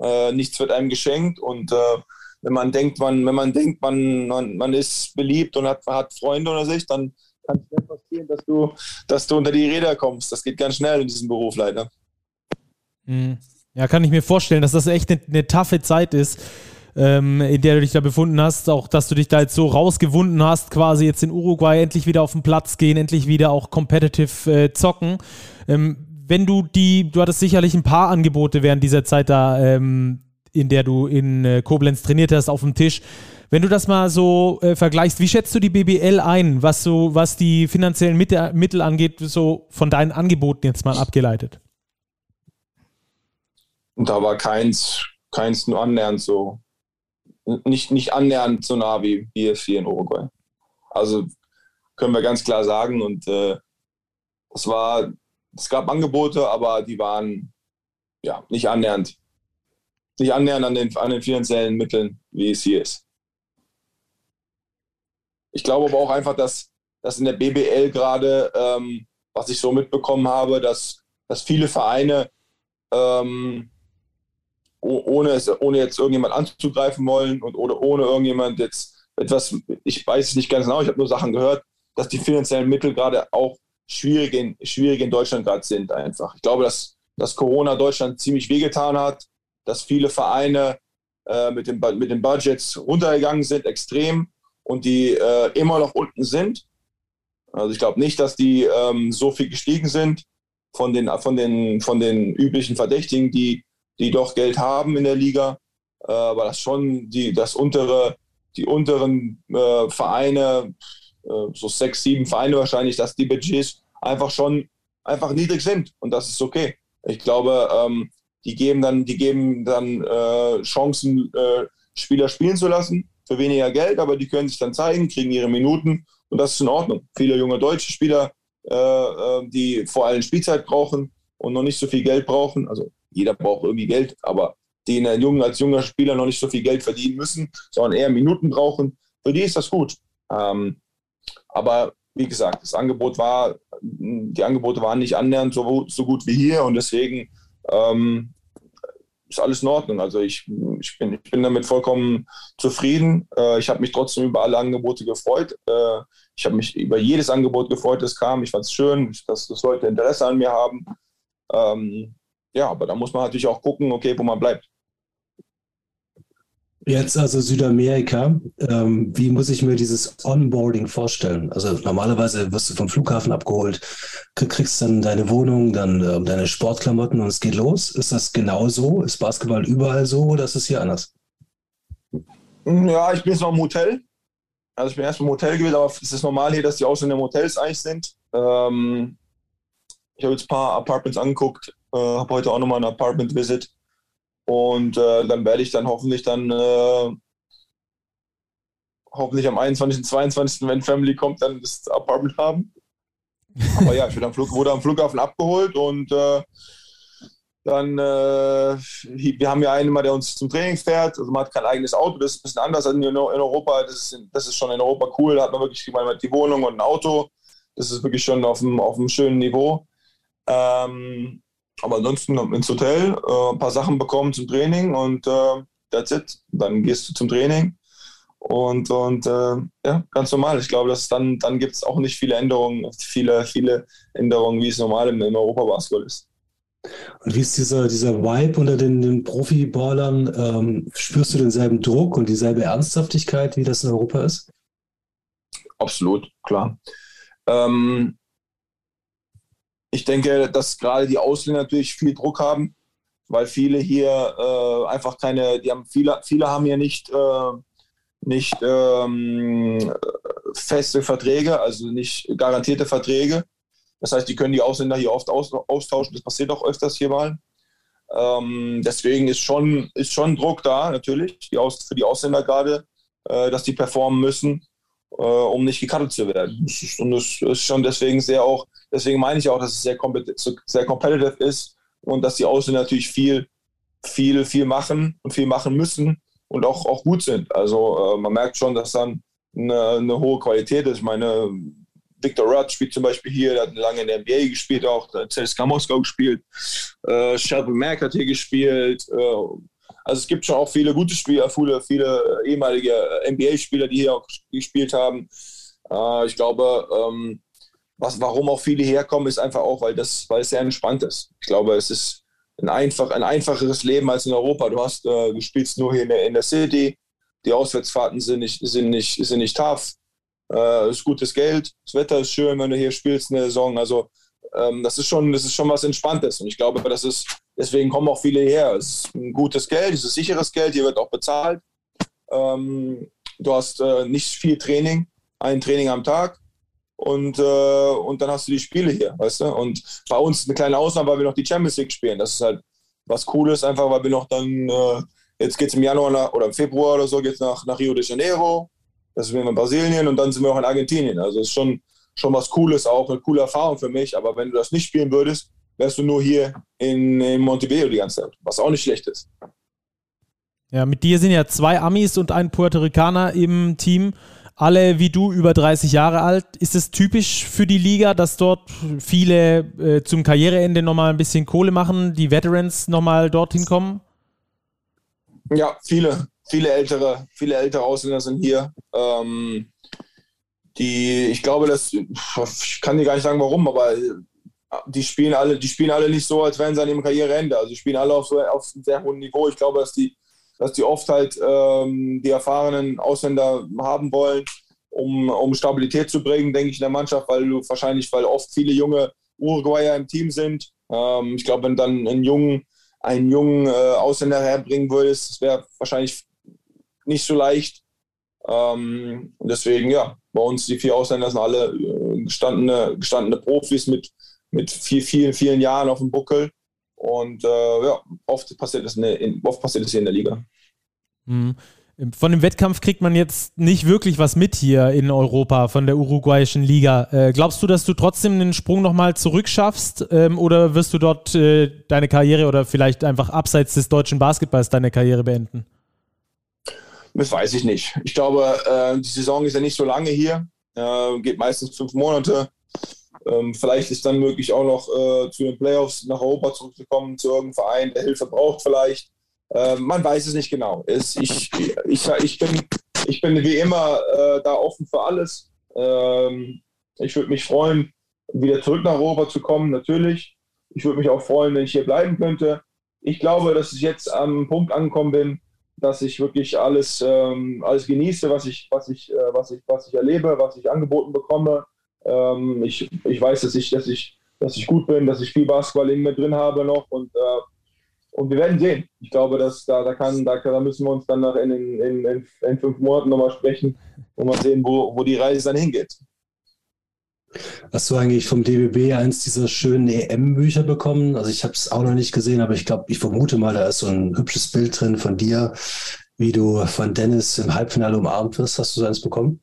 Äh, nichts wird einem geschenkt und äh, wenn man denkt, man, wenn man denkt, man, man, man ist beliebt und hat, hat Freunde unter sich, dann kann es schnell passieren, dass du, dass du unter die Räder kommst. Das geht ganz schnell in diesem Beruf leider. Mhm. Ja, kann ich mir vorstellen, dass das echt eine, eine taffe Zeit ist, ähm, in der du dich da befunden hast. Auch, dass du dich da jetzt so rausgewunden hast, quasi jetzt in Uruguay endlich wieder auf den Platz gehen, endlich wieder auch competitive äh, zocken. Ähm, wenn du die, du hattest sicherlich ein paar Angebote während dieser Zeit da, ähm, in der du in äh, Koblenz trainiert hast, auf dem Tisch. Wenn du das mal so äh, vergleichst, wie schätzt du die BBL ein, was so, was die finanziellen Mittel angeht, so von deinen Angeboten jetzt mal abgeleitet? Da war keins, keins nur annähernd so, nicht, nicht annähernd so nah wie BFC in Uruguay. Also können wir ganz klar sagen. Und äh, es war, es gab Angebote, aber die waren ja nicht annähernd, nicht annähernd an den, an den finanziellen Mitteln, wie es hier ist. Ich glaube aber auch einfach, dass, dass in der BBL gerade, ähm, was ich so mitbekommen habe, dass, dass viele Vereine ähm, ohne, es, ohne jetzt irgendjemand anzugreifen wollen und oder ohne irgendjemand jetzt etwas, ich weiß es nicht ganz genau, ich habe nur Sachen gehört, dass die finanziellen Mittel gerade auch schwierig in, schwierig in Deutschland gerade sind einfach. Ich glaube, dass, dass Corona Deutschland ziemlich wehgetan hat, dass viele Vereine äh, mit, dem, mit den Budgets runtergegangen sind, extrem, und die äh, immer noch unten sind. Also ich glaube nicht, dass die ähm, so viel gestiegen sind von den, von, den, von den üblichen Verdächtigen, die die doch Geld haben in der Liga, äh, aber das schon die, das untere, die unteren äh, Vereine, äh, so sechs, sieben Vereine wahrscheinlich, dass die Budgets einfach schon einfach niedrig sind und das ist okay. Ich glaube, ähm, die geben dann, die geben dann äh, Chancen, äh, Spieler spielen zu lassen für weniger Geld, aber die können sich dann zeigen, kriegen ihre Minuten und das ist in Ordnung. Viele junge deutsche Spieler, äh, die vor allem Spielzeit brauchen und noch nicht so viel Geld brauchen, also jeder braucht irgendwie Geld, aber die in der Jungen, als junger Spieler noch nicht so viel Geld verdienen müssen, sondern eher Minuten brauchen, für die ist das gut. Ähm, aber wie gesagt, das Angebot war, die Angebote waren nicht annähernd so, so gut wie hier und deswegen ähm, ist alles in Ordnung. Also ich, ich, bin, ich bin damit vollkommen zufrieden. Äh, ich habe mich trotzdem über alle Angebote gefreut. Äh, ich habe mich über jedes Angebot gefreut, das kam. Ich fand es schön, dass, dass Leute Interesse an mir haben. Ähm, ja, aber da muss man natürlich auch gucken, okay, wo man bleibt. Jetzt also Südamerika. Ähm, wie muss ich mir dieses Onboarding vorstellen? Also normalerweise wirst du vom Flughafen abgeholt, kriegst dann deine Wohnung, dann äh, deine Sportklamotten und es geht los. Ist das genau so? Ist Basketball überall so oder ist es hier anders? Ja, ich bin jetzt noch im Hotel. Also ich bin erst im Hotel gewesen, aber es ist normal hier, dass die Ausländer im Hotels eigentlich sind. Ähm, ich habe jetzt ein paar Apartments angeguckt, äh, habe heute auch nochmal ein Apartment-Visit. Und äh, dann werde ich dann hoffentlich dann äh, hoffentlich am 21., 22., wenn Family kommt, dann das Apartment haben. Aber ja, ich am Flug, wurde am Flughafen abgeholt und äh, dann, äh, wir haben ja einen immer, der uns zum Training fährt. Also man hat kein eigenes Auto, das ist ein bisschen anders als in, Europa. Das ist, das ist schon in Europa cool. Da hat man wirklich hat die Wohnung und ein Auto. Das ist wirklich schon auf einem, auf einem schönen Niveau. Ähm, aber ansonsten ins Hotel, äh, ein paar Sachen bekommen zum Training und äh, that's it. Dann gehst du zum Training und, und äh, ja, ganz normal. Ich glaube, dass dann, dann gibt es auch nicht viele Änderungen, viele, viele Änderungen, wie es normal im, im Europabasketball ist. Und wie ist dieser, dieser Vibe unter den, den Profiballern? Ähm, spürst du denselben Druck und dieselbe Ernsthaftigkeit, wie das in Europa ist? Absolut, klar. Ähm, ich denke, dass gerade die Ausländer natürlich viel Druck haben, weil viele hier äh, einfach keine, die haben viele, viele haben hier nicht, äh, nicht ähm, feste Verträge, also nicht garantierte Verträge. Das heißt, die können die Ausländer hier oft aus, austauschen. Das passiert auch öfters hier mal. Ähm, deswegen ist schon, ist schon Druck da, natürlich, die Aus, für die Ausländer gerade, äh, dass die performen müssen, äh, um nicht gecuttet zu werden. Und das ist schon deswegen sehr auch, deswegen meine ich auch, dass es sehr, sehr competitive ist und dass die Ausländer natürlich viel, viel, viel machen und viel machen müssen und auch, auch gut sind. Also äh, man merkt schon, dass dann eine, eine hohe Qualität ist. Ich meine, Victor Rudd spielt zum Beispiel hier, der hat lange in der NBA gespielt, auch CSKA Moskau gespielt. Äh, Shelby Mack hat hier gespielt. Äh, also es gibt schon auch viele gute Spieler, viele, viele ehemalige NBA-Spieler, die hier auch gespielt haben. Äh, ich glaube, ähm, was, warum auch viele herkommen, ist einfach auch, weil, das, weil es sehr entspannt ist. Ich glaube, es ist ein, einfach, ein einfacheres Leben als in Europa. Du, hast, äh, du spielst nur hier in der, in der City, die Auswärtsfahrten sind nicht, sind nicht, sind nicht tough. Äh, ist gutes Geld, das Wetter ist schön, wenn du hier spielst in der Saison. Also ähm, das ist schon, das ist schon was Entspanntes. Und ich glaube, das ist, deswegen kommen auch viele her. Es ist ein gutes Geld, es ist sicheres Geld, hier wird auch bezahlt. Ähm, du hast äh, nicht viel Training, ein Training am Tag. Und, äh, und dann hast du die Spiele hier, weißt du? Und bei uns eine kleine Ausnahme, weil wir noch die Champions League spielen. Das ist halt was Cooles, einfach weil wir noch dann, äh, jetzt geht es im Januar nach, oder im Februar oder so, geht es nach, nach Rio de Janeiro das sind wir in Brasilien und dann sind wir auch in Argentinien. Also es ist schon, schon was Cooles, auch eine coole Erfahrung für mich. Aber wenn du das nicht spielen würdest, wärst du nur hier in, in Montevideo die ganze Zeit, was auch nicht schlecht ist. Ja, mit dir sind ja zwei Amis und ein Puerto Ricaner im Team. Alle wie du über 30 Jahre alt. Ist es typisch für die Liga, dass dort viele äh, zum Karriereende nochmal ein bisschen Kohle machen, die Veterans nochmal dorthin kommen? Ja, viele viele ältere, viele ältere Ausländer sind hier. Ähm, die, ich glaube, dass, ich kann dir gar nicht sagen, warum, aber die spielen alle, die spielen alle nicht so, als wären sie an ihrem Karriereende. Also die spielen alle auf, so, auf einem sehr hohen Niveau. Ich glaube, dass die, dass die oft halt ähm, die erfahrenen Ausländer haben wollen, um, um Stabilität zu bringen, denke ich, in der Mannschaft, weil du wahrscheinlich, weil oft viele junge Uruguayer im Team sind. Ähm, ich glaube, wenn dann einen jungen, einen jungen äh, Ausländer herbringen würdest, das wäre wahrscheinlich nicht so leicht. Ähm, deswegen, ja, bei uns die vier Ausländer sind alle äh, gestandene, gestandene Profis mit, mit viel, vielen, vielen Jahren auf dem Buckel. Und äh, ja, oft passiert das in, oft passiert das hier in der Liga. Mhm. Von dem Wettkampf kriegt man jetzt nicht wirklich was mit hier in Europa von der uruguayischen Liga. Äh, glaubst du, dass du trotzdem den Sprung nochmal zurückschaffst ähm, oder wirst du dort äh, deine Karriere oder vielleicht einfach abseits des deutschen Basketballs deine Karriere beenden? Das weiß ich nicht. Ich glaube, äh, die Saison ist ja nicht so lange hier, äh, geht meistens fünf Monate. Ähm, vielleicht ist dann möglich auch noch äh, zu den Playoffs nach Europa zurückzukommen, zu irgendeinem Verein, der Hilfe braucht vielleicht. Ähm, man weiß es nicht genau. Es, ich, ich, ich, bin, ich bin wie immer äh, da offen für alles. Ähm, ich würde mich freuen, wieder zurück nach Europa zu kommen, natürlich. Ich würde mich auch freuen, wenn ich hier bleiben könnte. Ich glaube, dass ich jetzt am Punkt angekommen bin, dass ich wirklich alles, ähm, alles genieße, was ich, was, ich, äh, was, ich, was ich erlebe, was ich angeboten bekomme. Ähm, ich, ich weiß, dass ich, dass, ich, dass ich gut bin, dass ich viel Basketball in mir drin habe noch und, äh, und wir werden sehen. Ich glaube, dass da, da, kann, da, da müssen wir uns dann nach in, in, in, in fünf Monaten nochmal sprechen und mal sehen, wo, wo die Reise dann hingeht. Hast du eigentlich vom DBB eins dieser schönen EM-Bücher bekommen? Also ich habe es auch noch nicht gesehen, aber ich glaube, ich vermute mal, da ist so ein hübsches Bild drin von dir, wie du von Dennis im Halbfinale umarmt wirst. Hast du so eins bekommen?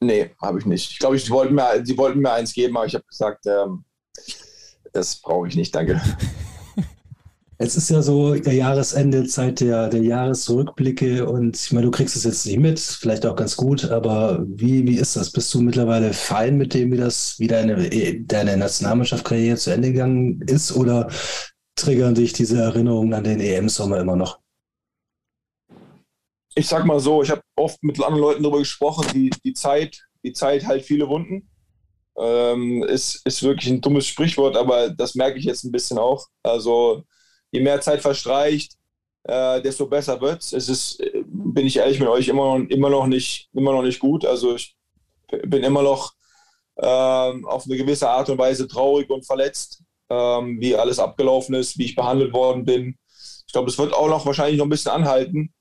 Nee, habe ich nicht. Ich glaube, sie wollten mir, sie wollten mir eins geben, aber ich habe gesagt, ähm, das brauche ich nicht, danke. Es ist ja so der Jahresende, Zeit der, der Jahresrückblicke und ich meine, du kriegst es jetzt nicht mit, vielleicht auch ganz gut, aber wie, wie ist das? Bist du mittlerweile fein mit dem, wie das, wie deine, deine Nationalmannschaftskarriere zu Ende gegangen ist oder triggern dich diese Erinnerungen an den EM-Sommer immer noch? Ich sag mal so, ich habe oft mit anderen Leuten darüber gesprochen, die, die Zeit, die Zeit heilt viele Wunden. Ähm, ist, ist wirklich ein dummes Sprichwort, aber das merke ich jetzt ein bisschen auch. Also je mehr Zeit verstreicht, äh, desto besser wird es. Ist, bin ich ehrlich mit euch, immer noch, immer noch, nicht, immer noch nicht gut. Also ich bin immer noch ähm, auf eine gewisse Art und Weise traurig und verletzt, ähm, wie alles abgelaufen ist, wie ich behandelt worden bin. Ich glaube, es wird auch noch wahrscheinlich noch ein bisschen anhalten.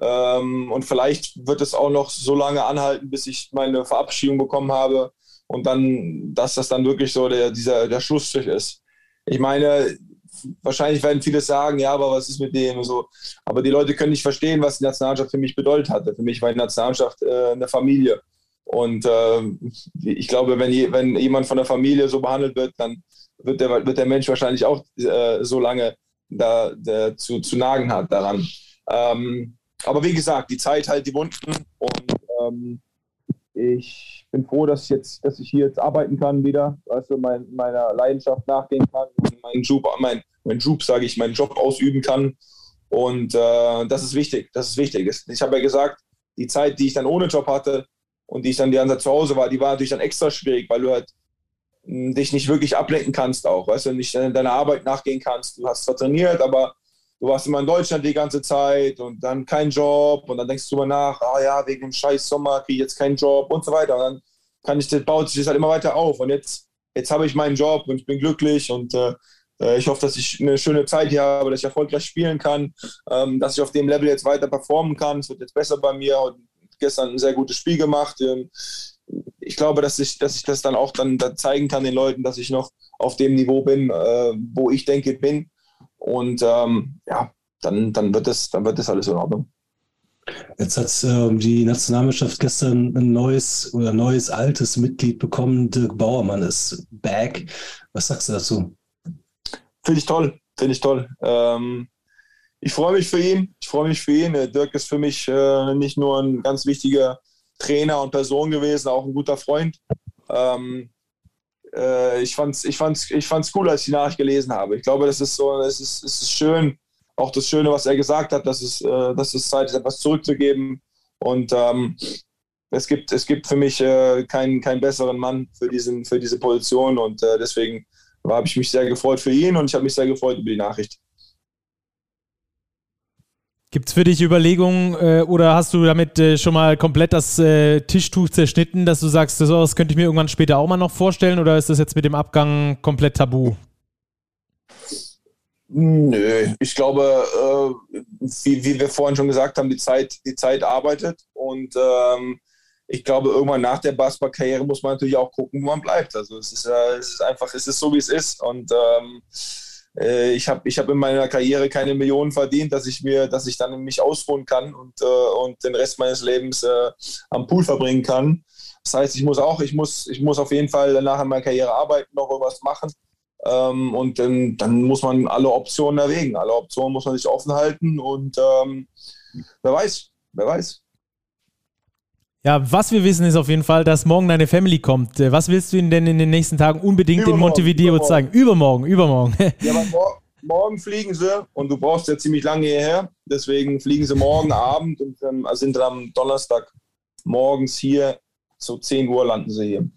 Ähm, und vielleicht wird es auch noch so lange anhalten, bis ich meine Verabschiedung bekommen habe und dann, dass das dann wirklich so der, dieser, der Schlussstrich ist. Ich meine, wahrscheinlich werden viele sagen, ja, aber was ist mit dem so. Aber die Leute können nicht verstehen, was die Nationalmannschaft für mich bedeutet hatte. Für mich war die Nationalmannschaft äh, eine Familie. Und äh, ich glaube, wenn, je, wenn jemand von der Familie so behandelt wird, dann wird der, wird der Mensch wahrscheinlich auch äh, so lange da, da, zu, zu nagen hat daran. Ähm, aber wie gesagt, die Zeit halt die Wunden und ähm, ich bin froh, dass ich jetzt, dass ich hier jetzt arbeiten kann wieder, du, mein, meiner Leidenschaft nachgehen kann und meinen Job, mein, mein Job, sage ich, meinen Job ausüben kann. Und äh, das ist wichtig. Das ist wichtig. Ich habe ja gesagt, die Zeit, die ich dann ohne Job hatte und die ich dann die ganze Zeit zu Hause war, die war natürlich dann extra schwierig, weil du halt hm, dich nicht wirklich ablenken kannst auch, weißt du, nicht deiner Arbeit nachgehen kannst. Du hast zwar trainiert, aber du warst immer in Deutschland die ganze Zeit und dann kein Job und dann denkst du immer nach, ah ja, wegen dem scheiß Sommer kriege ich jetzt keinen Job und so weiter. Und dann kann ich, das baut sich das halt immer weiter auf. Und jetzt, jetzt habe ich meinen Job und ich bin glücklich und äh, ich hoffe, dass ich eine schöne Zeit hier habe, dass ich erfolgreich spielen kann, ähm, dass ich auf dem Level jetzt weiter performen kann. Es wird jetzt besser bei mir. Und gestern ein sehr gutes Spiel gemacht. Ähm, ich glaube, dass ich, dass ich das dann auch dann, zeigen kann den Leuten, dass ich noch auf dem Niveau bin, äh, wo ich denke, bin. Und ähm, ja, dann, dann, wird das, dann wird das alles in Ordnung. Jetzt hat ähm, die Nationalmannschaft gestern ein neues oder neues altes Mitglied bekommen. Dirk Bauermann ist back. Was sagst du dazu? Finde ich toll, finde ich toll. Ähm, ich freue mich für ihn. Ich freue mich für ihn. Dirk ist für mich äh, nicht nur ein ganz wichtiger Trainer und Person gewesen, auch ein guter Freund. Ähm, äh, ich fand es ich fand's, ich fand's cool, als ich die Nachricht gelesen habe. Ich glaube, das ist so, es ist, es ist schön, auch das Schöne, was er gesagt hat, dass es, äh, dass es Zeit ist, etwas zurückzugeben. Und ähm, es, gibt, es gibt für mich äh, keinen, keinen besseren Mann für, diesen, für diese Position. Und äh, deswegen habe ich mich sehr gefreut für ihn und ich habe mich sehr gefreut über die Nachricht. Gibt es für dich Überlegungen äh, oder hast du damit äh, schon mal komplett das äh, Tischtuch zerschnitten, dass du sagst, das könnte ich mir irgendwann später auch mal noch vorstellen oder ist das jetzt mit dem Abgang komplett tabu? Nö, ich glaube, äh, wie, wie, wir vorhin schon gesagt haben, die Zeit, die Zeit arbeitet und ähm, ich glaube, irgendwann nach der Basketballkarriere muss man natürlich auch gucken, wo man bleibt. Also es ist, äh, es ist einfach, es ist so, wie es ist und ähm, äh, ich habe ich hab in meiner Karriere keine Millionen verdient, dass ich mir, dass ich dann mich ausruhen kann und, äh, und den Rest meines Lebens äh, am Pool verbringen kann. Das heißt, ich muss auch, ich muss, ich muss auf jeden Fall nach meiner Karriere arbeiten, noch irgendwas machen. Ähm, und dann, dann muss man alle Optionen erwägen. Alle Optionen muss man sich offen halten und ähm, wer weiß, wer weiß. Ja, was wir wissen ist auf jeden Fall, dass morgen deine Family kommt. Äh, was willst du ihnen denn in den nächsten Tagen unbedingt übermorgen, in Montevideo übermorgen. zeigen? Übermorgen, übermorgen. ja, aber mor morgen fliegen sie und du brauchst ja ziemlich lange hierher. Deswegen fliegen sie morgen Abend und ähm, sind dann am Donnerstag morgens hier. So 10 Uhr landen sie hier.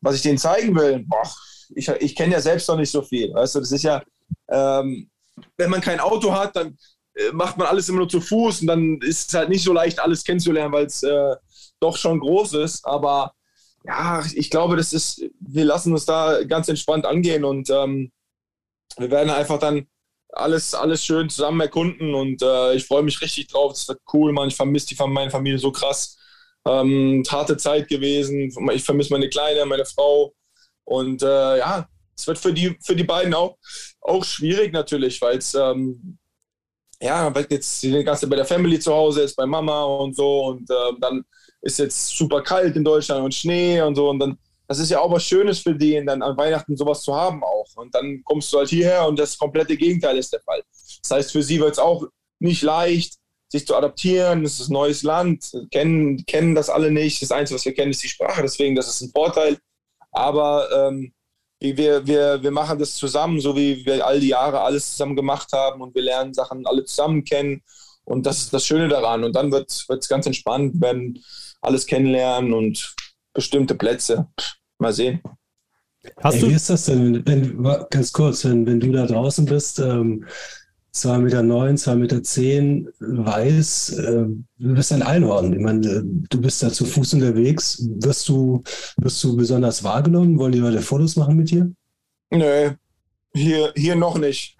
Was ich denen zeigen will, boah, ich, ich kenne ja selbst noch nicht so viel. Weißt du, das ist ja, ähm, wenn man kein Auto hat, dann macht man alles immer nur zu Fuß und dann ist es halt nicht so leicht, alles kennenzulernen, weil es äh, doch schon groß ist. Aber ja, ich glaube, das ist, wir lassen uns da ganz entspannt angehen und ähm, wir werden einfach dann alles, alles schön zusammen erkunden und äh, ich freue mich richtig drauf. Das wird cool, man. Ich vermisse die meine Familie so krass. Ähm, harte Zeit gewesen. Ich vermisse meine Kleine, meine Frau. Und äh, ja, es wird für die, für die beiden auch, auch schwierig natürlich, weil es ähm, ja, weil jetzt die ganze bei der Family zu Hause ist, bei Mama und so und äh, dann ist jetzt super kalt in Deutschland und Schnee und so und dann das ist ja auch was Schönes für die, dann an Weihnachten sowas zu haben auch. Und dann kommst du halt hierher und das komplette Gegenteil ist der Fall. Das heißt, für sie wird es auch nicht leicht, sich zu adaptieren. Es ist ein neues Land, kennen, kennen das alle nicht. Das Einzige, was wir kennen, ist die Sprache. Deswegen, das ist ein Vorteil. Aber ähm, wir, wir, wir machen das zusammen, so wie wir all die Jahre alles zusammen gemacht haben und wir lernen Sachen alle zusammen kennen. Und das ist das Schöne daran. Und dann wird es ganz entspannt, werden alles kennenlernen und bestimmte Plätze. Mal sehen. Hast Ey, du? Wie ist das denn, wenn, ganz kurz, wenn, wenn du da draußen bist, ähm, 2,9 Meter, neun, 2,10 Meter weiß, äh, du bist ein Einhorn. Ich meine, äh, du bist da zu Fuß unterwegs. Wirst du, wirst du besonders wahrgenommen? Wollen die Leute Fotos machen mit dir? Nö, hier, hier noch nicht.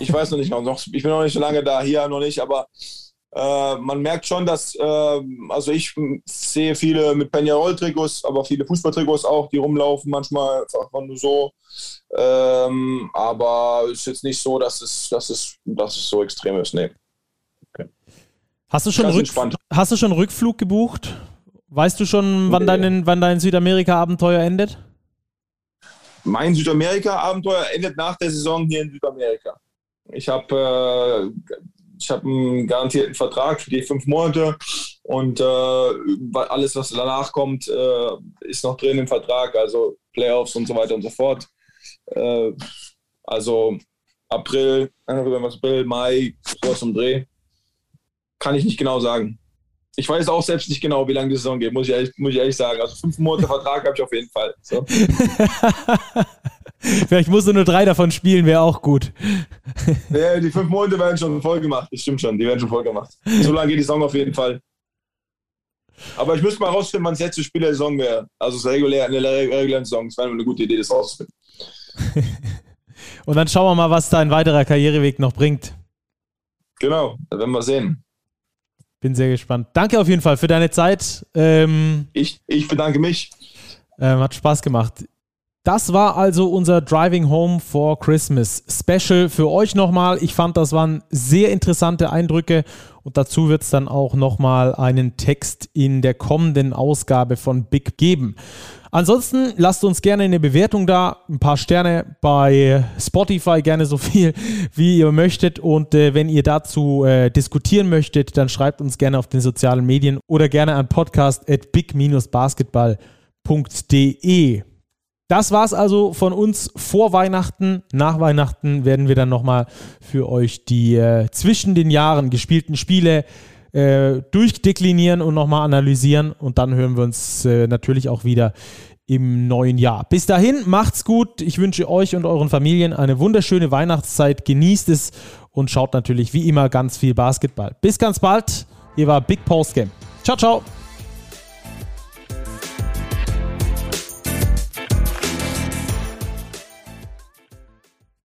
Ich weiß noch nicht noch. Ich bin noch nicht so lange da, hier noch nicht, aber äh, man merkt schon, dass, äh, also ich sehe viele mit Peñarol-Trikots, aber viele Fußballtrikots auch, die rumlaufen manchmal einfach nur so. Ähm, aber es ist jetzt nicht so, dass es, dass es, dass es so extrem ist. Nee. Okay. Hast, du schon Rück, hast du schon Rückflug gebucht? Weißt du schon, wann, nee. dein, wann dein Südamerika-Abenteuer endet? Mein Südamerika-Abenteuer endet nach der Saison hier in Südamerika. Ich habe äh, ich habe einen garantierten Vertrag für die fünf Monate und äh, alles, was danach kommt, äh, ist noch drin im Vertrag, also Playoffs und so weiter und so fort. Äh, also April, April, Mai, sowas um Dreh. Kann ich nicht genau sagen. Ich weiß auch selbst nicht genau, wie lange die Saison geht, muss ich ehrlich, muss ich ehrlich sagen. Also fünf Monate Vertrag habe ich auf jeden Fall. So. Vielleicht musst du nur drei davon spielen, wäre auch gut. Ja, die fünf Monate werden schon voll gemacht. Das stimmt schon, die werden schon voll gemacht. So lange geht die Saison auf jeden Fall. Aber ich müsste mal rausfinden, wann das letzte Spiel der Saison wäre. Also es regulär, eine reguläre Saison. Das wäre eine gute Idee, das rauszufinden. Und dann schauen wir mal, was dein weiterer Karriereweg noch bringt. Genau, da werden wir sehen. Bin sehr gespannt. Danke auf jeden Fall für deine Zeit. Ähm, ich, ich bedanke mich. Ähm, hat Spaß gemacht. Das war also unser Driving Home for Christmas Special für euch nochmal. Ich fand, das waren sehr interessante Eindrücke und dazu wird es dann auch nochmal einen Text in der kommenden Ausgabe von Big geben. Ansonsten lasst uns gerne eine Bewertung da, ein paar Sterne bei Spotify, gerne so viel wie ihr möchtet. Und äh, wenn ihr dazu äh, diskutieren möchtet, dann schreibt uns gerne auf den sozialen Medien oder gerne an podcast at big-basketball.de. Das war es also von uns vor Weihnachten. Nach Weihnachten werden wir dann nochmal für euch die äh, zwischen den Jahren gespielten Spiele äh, durchdeklinieren und nochmal analysieren. Und dann hören wir uns äh, natürlich auch wieder im neuen Jahr. Bis dahin, macht's gut. Ich wünsche euch und euren Familien eine wunderschöne Weihnachtszeit. Genießt es und schaut natürlich wie immer ganz viel Basketball. Bis ganz bald. Ihr war Big Post Game. Ciao, ciao.